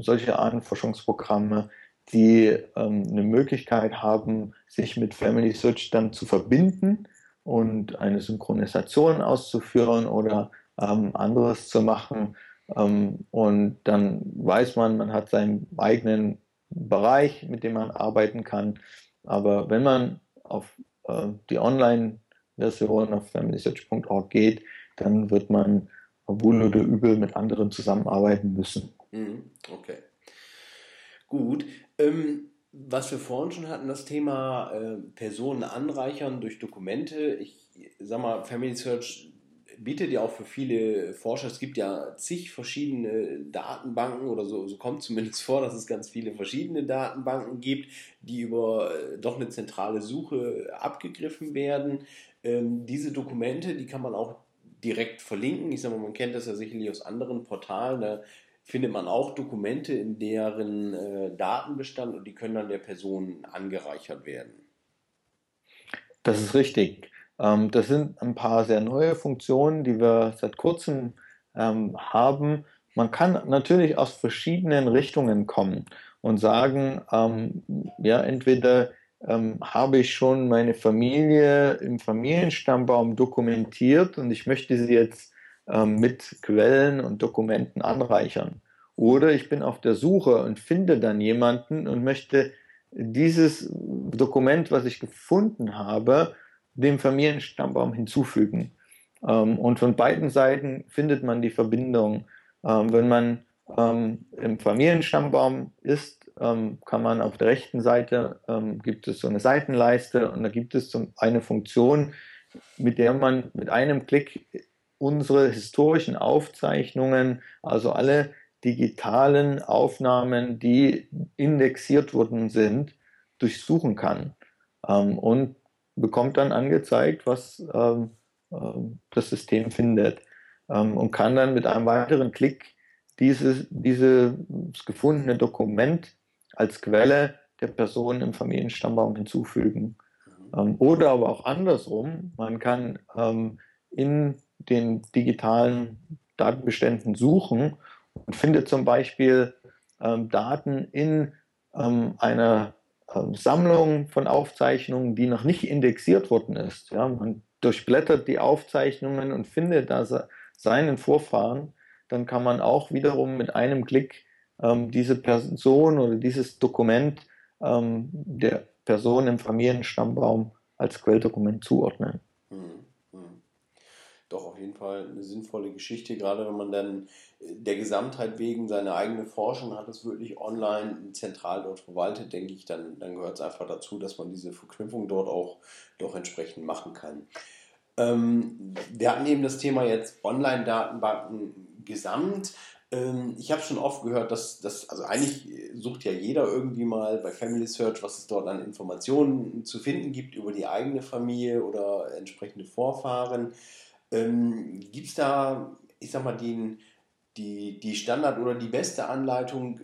solcher Anforschungsprogramme, die ähm, eine Möglichkeit haben, sich mit Family Search dann zu verbinden und eine Synchronisation auszuführen oder ähm, anderes zu machen. und dann weiß man, man hat seinen eigenen Bereich, mit dem man arbeiten kann. Aber wenn man auf äh, die Online-Version auf familysearch.org geht, dann wird man wohl oder übel mit anderen zusammenarbeiten müssen. Mhm, okay. Gut. Ähm, was wir vorhin schon hatten, das Thema äh, Personen anreichern durch Dokumente. Ich sag mal, Family Search bietet ja auch für viele Forscher, es gibt ja zig verschiedene Datenbanken oder so, so kommt zumindest vor, dass es ganz viele verschiedene Datenbanken gibt, die über äh, doch eine zentrale Suche abgegriffen werden. Ähm, diese Dokumente, die kann man auch direkt verlinken. Ich sage mal, man kennt das ja sicherlich aus anderen Portalen. Da findet man auch Dokumente in deren äh, Datenbestand und die können dann der Person angereichert werden. Das ist richtig. Ähm, das sind ein paar sehr neue Funktionen, die wir seit kurzem ähm, haben. Man kann natürlich aus verschiedenen Richtungen kommen und sagen, ähm, ja, entweder ähm, habe ich schon meine Familie im Familienstammbaum dokumentiert und ich möchte sie jetzt ähm, mit Quellen und Dokumenten anreichern. Oder ich bin auf der Suche und finde dann jemanden und möchte dieses Dokument, was ich gefunden habe, dem Familienstammbaum hinzufügen. Ähm, und von beiden Seiten findet man die Verbindung. Ähm, wenn man im Familienstammbaum ist, kann man auf der rechten Seite, gibt es so eine Seitenleiste und da gibt es eine Funktion, mit der man mit einem Klick unsere historischen Aufzeichnungen, also alle digitalen Aufnahmen, die indexiert worden sind, durchsuchen kann. Ähm, und bekommt dann angezeigt, was ähm, äh, das System findet. Ähm, und kann dann mit einem weiteren Klick dieses, dieses gefundene Dokument als Quelle der Person im Familienstammbaum hinzufügen. Ähm, oder aber auch andersrum, man kann ähm, in den digitalen Datenbeständen suchen und findet zum Beispiel ähm, Daten in ähm, einer ähm, Sammlung von Aufzeichnungen, die noch nicht indexiert worden ist. Ja, man durchblättert die Aufzeichnungen und findet da seinen Vorfahren, dann kann man auch wiederum mit einem Klick ähm, diese Person oder dieses Dokument ähm, der Person im Familienstammbaum als Quelldokument zuordnen. Mhm doch auf jeden Fall eine sinnvolle Geschichte, gerade wenn man dann äh, der Gesamtheit wegen seine eigene Forschung hat, es wirklich online zentral dort verwaltet, denke ich, dann, dann gehört es einfach dazu, dass man diese Verknüpfung dort auch doch entsprechend machen kann. Ähm, wir hatten eben das Thema jetzt Online-Datenbanken gesamt. Ähm, ich habe schon oft gehört, dass das, also eigentlich sucht ja jeder irgendwie mal bei Family Search, was es dort an Informationen zu finden gibt über die eigene Familie oder entsprechende Vorfahren. Ähm, Gibt es da, ich sag mal, den, die, die Standard- oder die beste Anleitung,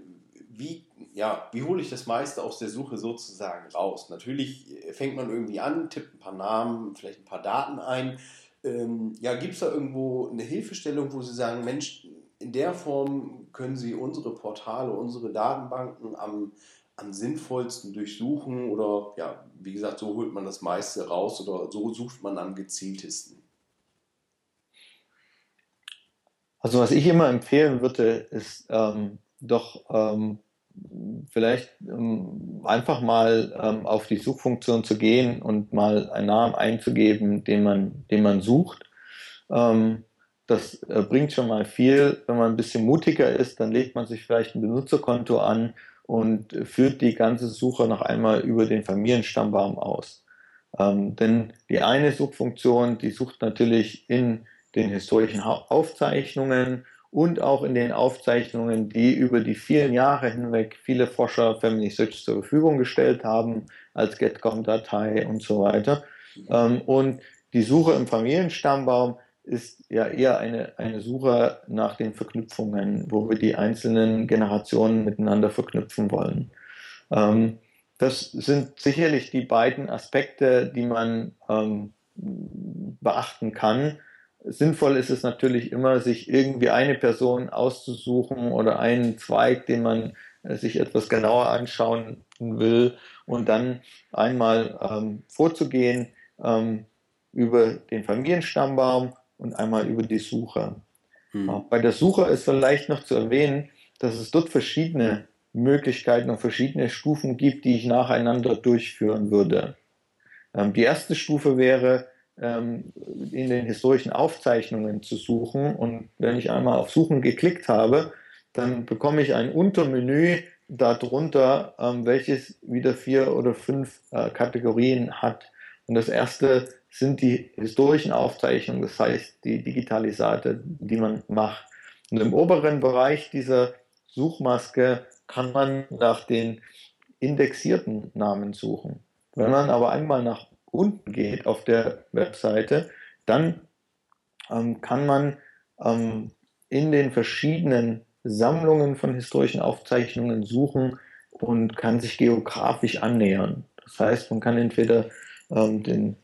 wie, ja, wie hole ich das meiste aus der Suche sozusagen raus? Natürlich fängt man irgendwie an, tippt ein paar Namen, vielleicht ein paar Daten ein. Ähm, ja, gibt es da irgendwo eine Hilfestellung, wo Sie sagen, Mensch, in der Form können Sie unsere Portale, unsere Datenbanken am, am sinnvollsten durchsuchen oder ja, wie gesagt, so holt man das meiste raus oder so sucht man am gezieltesten? Also was ich immer empfehlen würde, ist ähm, doch ähm, vielleicht ähm, einfach mal ähm, auf die Suchfunktion zu gehen und mal einen Namen einzugeben, den man, den man sucht. Ähm, das äh, bringt schon mal viel. Wenn man ein bisschen mutiger ist, dann legt man sich vielleicht ein Benutzerkonto an und führt die ganze Suche noch einmal über den Familienstammbaum aus. Ähm, denn die eine Suchfunktion, die sucht natürlich in den historischen Aufzeichnungen und auch in den Aufzeichnungen, die über die vielen Jahre hinweg viele Forscher Family Search zur Verfügung gestellt haben, als Getcom-Datei und so weiter. Ähm, und die Suche im Familienstammbaum ist ja eher eine, eine Suche nach den Verknüpfungen, wo wir die einzelnen Generationen miteinander verknüpfen wollen. Ähm, das sind sicherlich die beiden Aspekte, die man ähm, beachten kann Sinnvoll ist es natürlich immer, sich irgendwie eine Person auszusuchen oder einen Zweig, den man äh, sich etwas genauer anschauen will und dann einmal ähm, vorzugehen ähm, über den Familienstammbaum und einmal über die Suche. Hm. Bei der Suche ist vielleicht noch zu erwähnen, dass es dort verschiedene Möglichkeiten und verschiedene Stufen gibt, die ich nacheinander durchführen würde. Ähm, die erste Stufe wäre, ähm, in den historischen Aufzeichnungen zu suchen. Und wenn ich einmal auf Suchen geklickt habe, dann bekomme ich ein Untermenü darunter, ähm, welches wieder vier oder fünf äh, Kategorien hat. Und das erste sind die historischen Aufzeichnungen, das heißt die Digitalisate, die man macht. Und im oberen Bereich dieser Suchmaske kann man nach den indexierten Namen suchen. Wenn man aber einmal nach unten geht auf der Webseite, dann ähm, kann man ähm, in den verschiedenen Sammlungen von historischen Aufzeichnungen suchen und kann sich geografisch annähern. Das heißt, man kann entweder ähm, den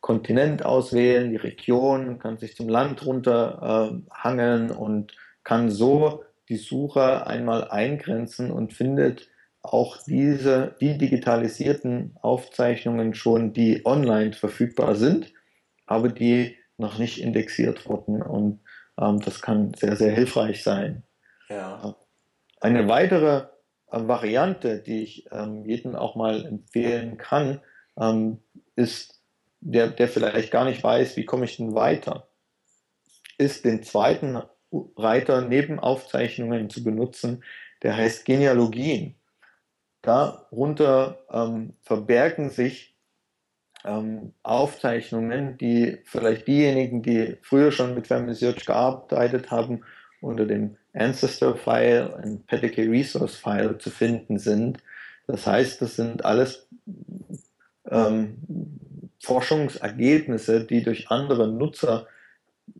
Kontinent auswählen, die Region, kann sich zum Land runter äh, und kann so die Suche einmal eingrenzen und findet auch diese, die digitalisierten Aufzeichnungen schon, die online verfügbar sind, aber die noch nicht indexiert wurden. Und ähm, das kann sehr, sehr hilfreich sein. Ja. Eine weitere äh, Variante, die ich ähm, jedem auch mal empfehlen kann, ähm, ist, der, der vielleicht gar nicht weiß, wie komme ich denn weiter, ist den zweiten Reiter neben Aufzeichnungen zu benutzen, der heißt Genealogien. Darunter ähm, verbergen sich ähm, Aufzeichnungen, die vielleicht diejenigen, die früher schon mit Family Search gearbeitet haben, unter dem Ancestor File, ein Pedigree Resource File zu finden sind. Das heißt, das sind alles ähm, Forschungsergebnisse, die durch andere Nutzer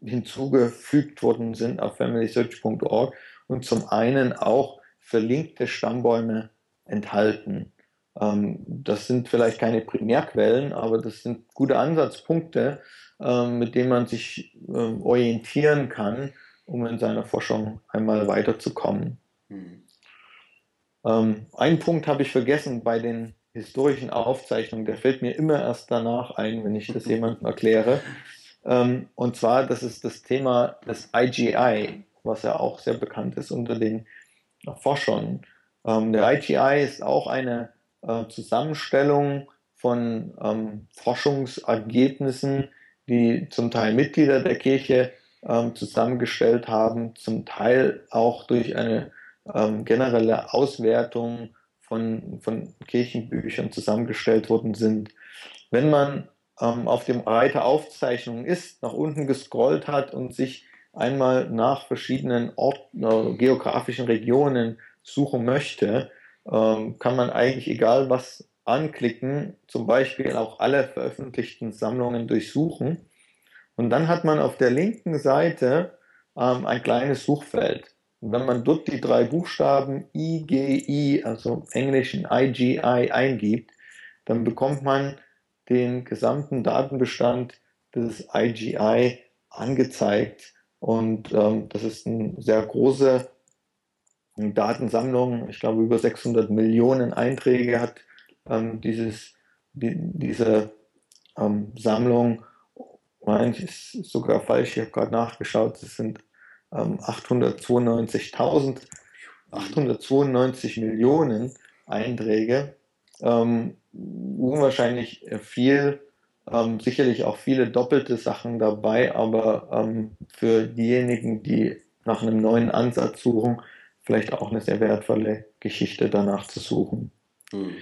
hinzugefügt worden sind auf familysearch.org und zum einen auch verlinkte Stammbäume enthalten. Ähm, das sind vielleicht keine Primärquellen, aber das sind gute Ansatzpunkte, ähm, mit denen man sich ähm, orientieren kann, um in seiner Forschung einmal weiterzukommen. Mhm. Ein Punkt habe ich vergessen bei den historischen Aufzeichnungen, der fällt mir immer erst danach ein, wenn ich das jemandem erkläre. Und zwar, das ist das Thema des IGI, was ja auch sehr bekannt ist unter den Forschern. Der IGI ist auch eine äh, Zusammenstellung von ähm, Forschungsergebnissen, die zum Teil Mitglieder der Kirche ähm, zusammengestellt haben, zum Teil auch durch eine ähm, generelle Auswertung von, von Kirchenbüchern zusammengestellt worden sind. Wenn man ähm, auf dem Reiter Aufzeichnungen ist, nach unten gescrollt hat und sich einmal nach verschiedenen Orten, äh, geografischen Regionen suchen möchte, ähm, kann man eigentlich egal was anklicken, zum Beispiel auch alle veröffentlichten Sammlungen durchsuchen. Und dann hat man auf der linken Seite ähm, ein kleines Suchfeld. Und wenn man dort die drei Buchstaben IGI, also englischen IGI, eingibt, dann bekommt man den gesamten Datenbestand des IGI angezeigt. Und ähm, das ist eine sehr große Datensammlung, ich glaube über 600 Millionen Einträge hat ähm, dieses, die, diese ähm, Sammlung. Nein, ist sogar falsch, ich habe gerade nachgeschaut, es sind ähm, 892.000, 892 Millionen Einträge. Ähm, unwahrscheinlich viel, ähm, sicherlich auch viele doppelte Sachen dabei, aber ähm, für diejenigen, die nach einem neuen Ansatz suchen, vielleicht auch eine sehr wertvolle Geschichte danach zu suchen. Mhm.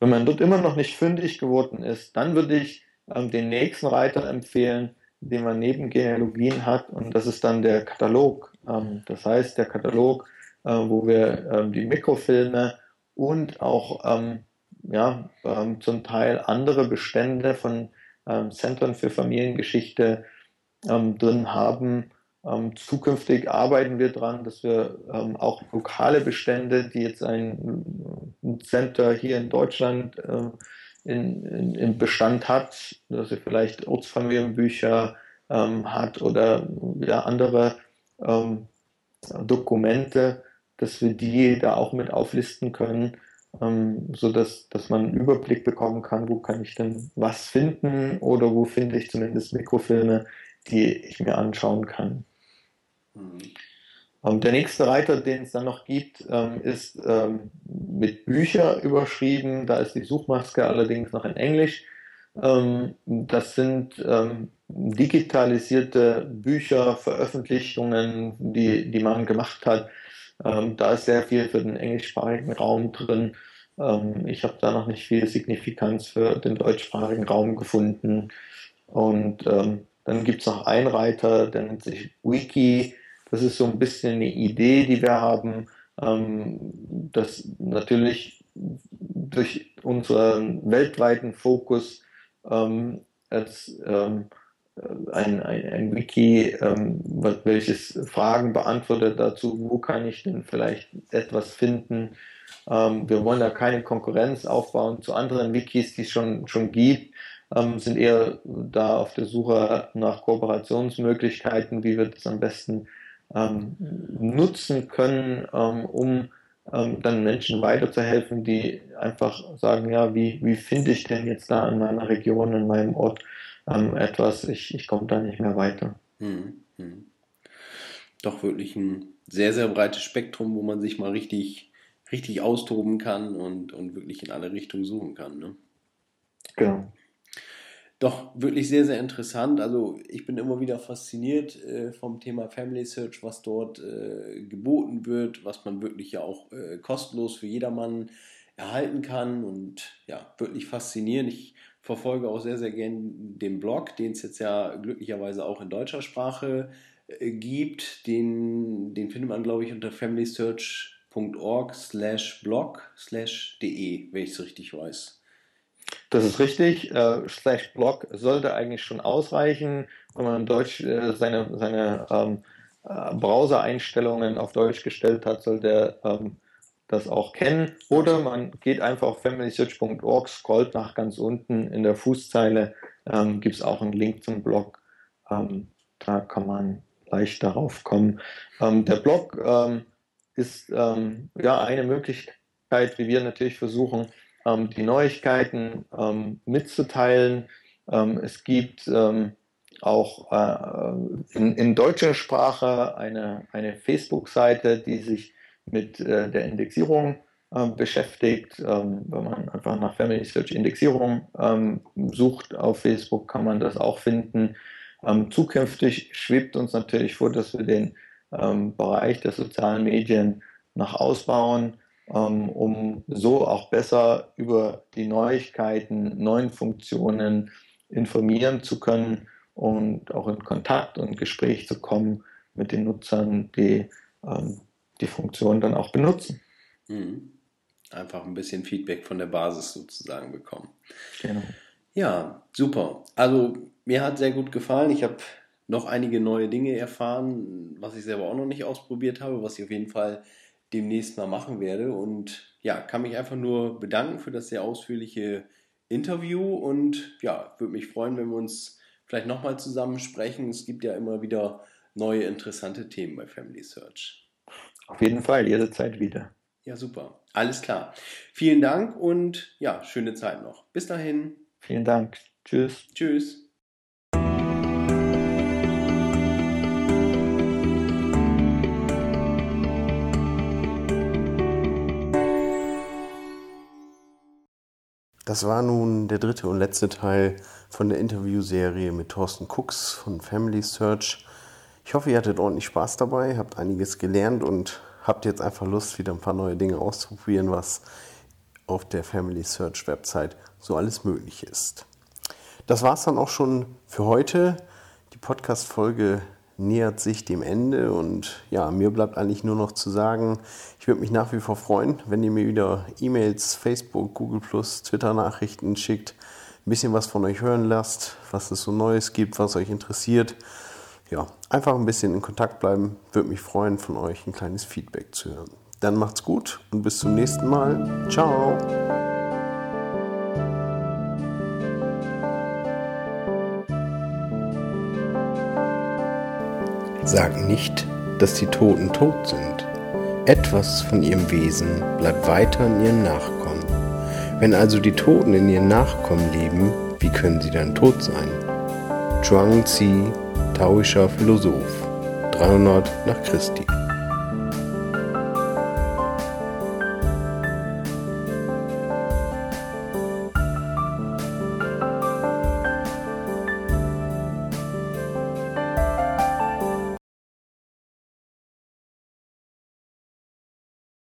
Wenn man dort immer noch nicht fündig geworden ist, dann würde ich ähm, den nächsten Reiter empfehlen, den man neben Genealogien hat, und das ist dann der Katalog. Ähm, das heißt, der Katalog, äh, wo wir ähm, die Mikrofilme und auch ähm, ja, ähm, zum Teil andere Bestände von ähm, Zentren für Familiengeschichte drin haben, ähm, zukünftig arbeiten wir daran, dass wir ähm, auch lokale Bestände, die jetzt ein, ein Center hier in Deutschland äh, in, in, in, Bestand hat, dass er vielleicht Ortsfamilienbücher ähm, hat oder ja, andere ähm, Dokumente, dass wir die da auch mit auflisten können, ähm, so dass, dass man einen Überblick bekommen kann, wo kann ich denn was finden oder wo finde ich zumindest Mikrofilme, die ich mir anschauen kann. Mhm. Ähm, der nächste Reiter, den es dann noch gibt, ähm, ist ähm, mit Bücher überschrieben. Da ist die Suchmaske allerdings noch in Englisch. Ähm, das sind digitalisierte Bücher, Veröffentlichungen, die, die man gemacht hat. Da ist sehr viel für den englischsprachigen Raum drin. ich habe da noch nicht viel Signifikanz für den deutschsprachigen Raum gefunden. Und dann gibt es noch einen Reiter, der nennt sich Wiki das ist so ein bisschen eine Idee, die wir haben, ähm, dass natürlich durch unseren weltweiten Fokus ähm, als ähm, ein, ein, ein Wiki, ähm, welches Fragen beantwortet dazu, wo kann ich denn vielleicht etwas finden. Ähm, wir wollen da keine Konkurrenz aufbauen zu anderen Wikis, die es schon, schon gibt, ähm, sind eher da auf der Suche nach Kooperationsmöglichkeiten, wie wir das am besten ähm, nutzen können, ähm, um ähm, dann Menschen weiterzuhelfen, die einfach sagen, ja, wie, wie finde ich denn jetzt da in meiner Region, in meinem Ort ähm, etwas, ich, ich komme da nicht mehr weiter. Hm, hm. Doch wirklich ein sehr, sehr breites Spektrum, wo man sich mal richtig, richtig austoben kann und, und wirklich in alle Richtungen suchen kann. Ne? Genau. Doch wirklich sehr, sehr interessant. Also ich bin immer wieder fasziniert äh, vom Thema Family Search, was dort äh, geboten wird, was man wirklich ja auch äh, kostenlos für jedermann erhalten kann und ja, wirklich faszinierend. Ich verfolge auch sehr, sehr gern den Blog, den es jetzt ja glücklicherweise auch in deutscher Sprache äh, gibt. Den, den findet man, glaube ich, unter familysearch.org slash blog slash de, wenn ich es richtig weiß. Das ist richtig. Äh, slash Blog sollte eigentlich schon ausreichen, wenn man Deutsch äh, seine, seine ähm, äh, Browser-Einstellungen auf Deutsch gestellt hat, sollte er ähm, das auch kennen. Oder man geht einfach auf familysearch.org, scrollt nach ganz unten in der Fußzeile, ähm, gibt es auch einen Link zum Blog. Ähm, da kann man leicht darauf kommen. Ähm, der Blog ähm, ist ähm, ja eine Möglichkeit, wie wir natürlich versuchen, ähm, die Neuigkeiten ähm, mitzuteilen. Ähm, es gibt ähm, auch äh, in, in, deutscher Sprache eine, eine Facebook-Seite, die sich mit äh, der Indexierung äh, beschäftigt. Ähm, wenn man einfach nach Family Search Indexierung sucht auf Facebook, kann man das auch finden. zukünftig schwebt uns natürlich vor, dass wir den Bereich der sozialen Medien noch ausbauen um so auch besser über die Neuigkeiten, neuen Funktionen informieren zu können und auch in Kontakt und Gespräch zu kommen mit den Nutzern, die ähm, die Funktion dann auch benutzen. Mhm. Einfach ein bisschen Feedback von der Basis sozusagen bekommen. Genau. Ja, super. Also mir hat sehr gut gefallen. Ich habe noch einige neue Dinge erfahren, was ich selber auch noch nicht ausprobiert habe, was ich auf jeden Fall demnächst mal machen werde. Und ja, kann mich einfach nur bedanken für das sehr ausführliche Interview und ja, würde mich freuen, wenn wir uns vielleicht nochmal zusammen sprechen. Es gibt ja immer wieder neue interessante Themen bei Family Search. Auf jeden Fall, jederzeit wieder. Ja, super. Alles klar. Vielen Dank und ja, schöne Zeit noch. Bis dahin. Vielen Dank. Tschüss. Tschüss. Das war nun der dritte und letzte Teil von der Interviewserie mit Thorsten Cooks von Family Search. Ich hoffe, ihr hattet ordentlich Spaß dabei, habt einiges gelernt und habt jetzt einfach Lust, wieder ein paar neue Dinge auszuprobieren, was auf der Family Search Website so alles möglich ist. Das war es dann auch schon für heute. Die Podcast-Folge nähert sich dem Ende und ja, mir bleibt eigentlich nur noch zu sagen, ich würde mich nach wie vor freuen, wenn ihr mir wieder E-Mails, Facebook, Google Twitter-Nachrichten schickt, ein bisschen was von euch hören lasst, was es so Neues gibt, was euch interessiert. Ja, einfach ein bisschen in Kontakt bleiben, würde mich freuen, von euch ein kleines Feedback zu hören. Dann macht's gut und bis zum nächsten Mal. Ciao. sagen nicht, dass die Toten tot sind. Etwas von ihrem Wesen bleibt weiter in ihren Nachkommen. Wenn also die Toten in ihren Nachkommen leben, wie können sie dann tot sein? Zhuangzi, taoischer Philosoph, 300 nach Christi.